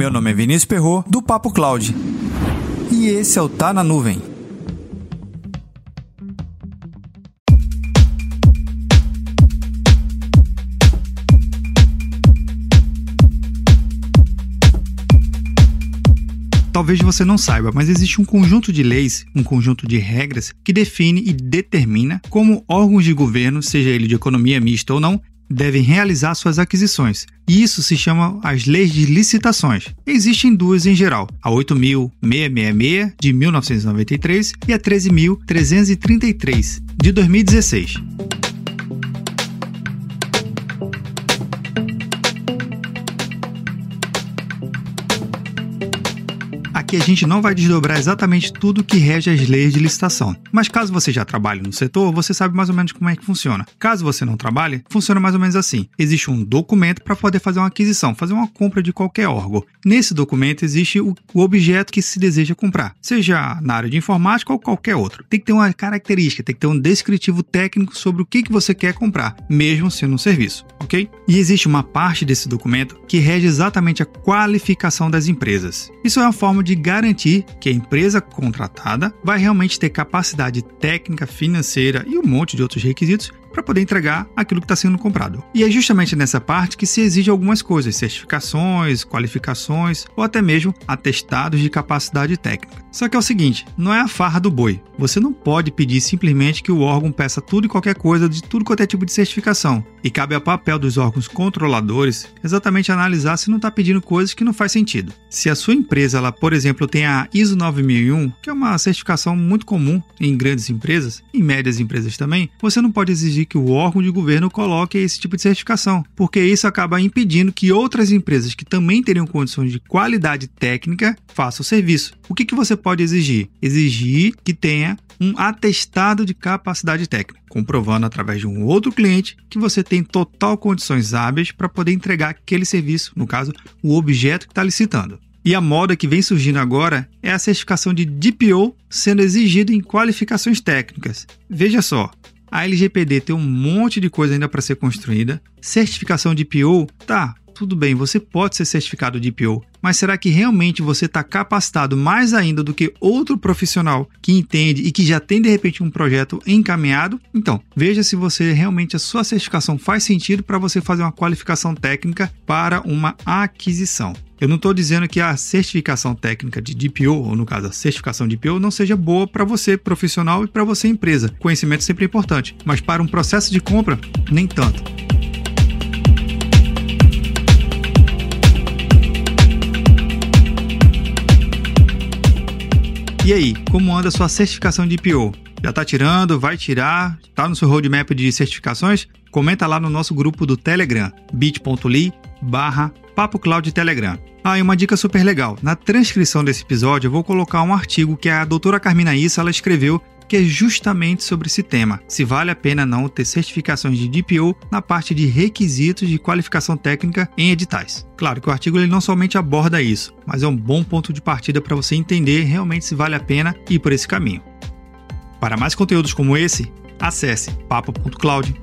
Meu nome é Vinícius Perro do Papo Cloud. E esse é o Tá na Nuvem. Talvez você não saiba, mas existe um conjunto de leis, um conjunto de regras que define e determina como órgãos de governo, seja ele de economia mista ou não, devem realizar suas aquisições. E isso se chama as leis de licitações. Existem duas em geral: a 8666 de 1993 e a 13333 de 2016. Aqui a gente não vai desdobrar exatamente tudo que rege as leis de licitação. Mas caso você já trabalhe no setor, você sabe mais ou menos como é que funciona. Caso você não trabalhe, funciona mais ou menos assim. Existe um documento para poder fazer uma aquisição, fazer uma compra de qualquer órgão. Nesse documento existe o, o objeto que se deseja comprar, seja na área de informática ou qualquer outro. Tem que ter uma característica, tem que ter um descritivo técnico sobre o que, que você quer comprar, mesmo sendo um serviço, ok? E existe uma parte desse documento que rege exatamente a qualificação das empresas. Isso é uma forma de garantir que a empresa contratada vai realmente ter capacidade técnica, financeira e um monte de outros requisitos para poder entregar aquilo que está sendo comprado. E é justamente nessa parte que se exige algumas coisas, certificações, qualificações ou até mesmo atestados de capacidade técnica. Só que é o seguinte, não é a farra do boi. Você não pode pedir simplesmente que o órgão peça tudo e qualquer coisa de tudo quanto é tipo de certificação. E cabe ao papel dos órgãos controladores exatamente analisar se não está pedindo coisas que não faz sentido. Se a sua empresa, ela, por exemplo, tem a ISO 9001, que é uma certificação muito comum em grandes empresas, em médias empresas também, você não pode que o órgão de governo coloque esse tipo de certificação, porque isso acaba impedindo que outras empresas que também teriam condições de qualidade técnica façam o serviço. O que, que você pode exigir? Exigir que tenha um atestado de capacidade técnica, comprovando através de um outro cliente que você tem total condições hábeis para poder entregar aquele serviço, no caso, o objeto que está licitando. E a moda que vem surgindo agora é a certificação de DPO sendo exigida em qualificações técnicas. Veja só, a LGPD tem um monte de coisa ainda para ser construída. Certificação de PO, tá, tudo bem, você pode ser certificado de PO, mas será que realmente você está capacitado mais ainda do que outro profissional que entende e que já tem de repente um projeto encaminhado? Então, veja se você realmente a sua certificação faz sentido para você fazer uma qualificação técnica para uma aquisição. Eu não estou dizendo que a certificação técnica de DPO, ou no caso a certificação de DPO, não seja boa para você profissional e para você empresa. Conhecimento sempre é importante, mas para um processo de compra, nem tanto. E aí, como anda a sua certificação de IPO? Já está tirando? Vai tirar? Está no seu roadmap de certificações? Comenta lá no nosso grupo do Telegram, bit.ly barra Telegram. Ah, e uma dica super legal. Na transcrição desse episódio eu vou colocar um artigo que a doutora Carmina Issa ela escreveu que é justamente sobre esse tema, se vale a pena não ter certificações de DPO na parte de requisitos de qualificação técnica em editais. Claro que o artigo ele não somente aborda isso, mas é um bom ponto de partida para você entender realmente se vale a pena ir por esse caminho. Para mais conteúdos como esse, acesse papo.cloud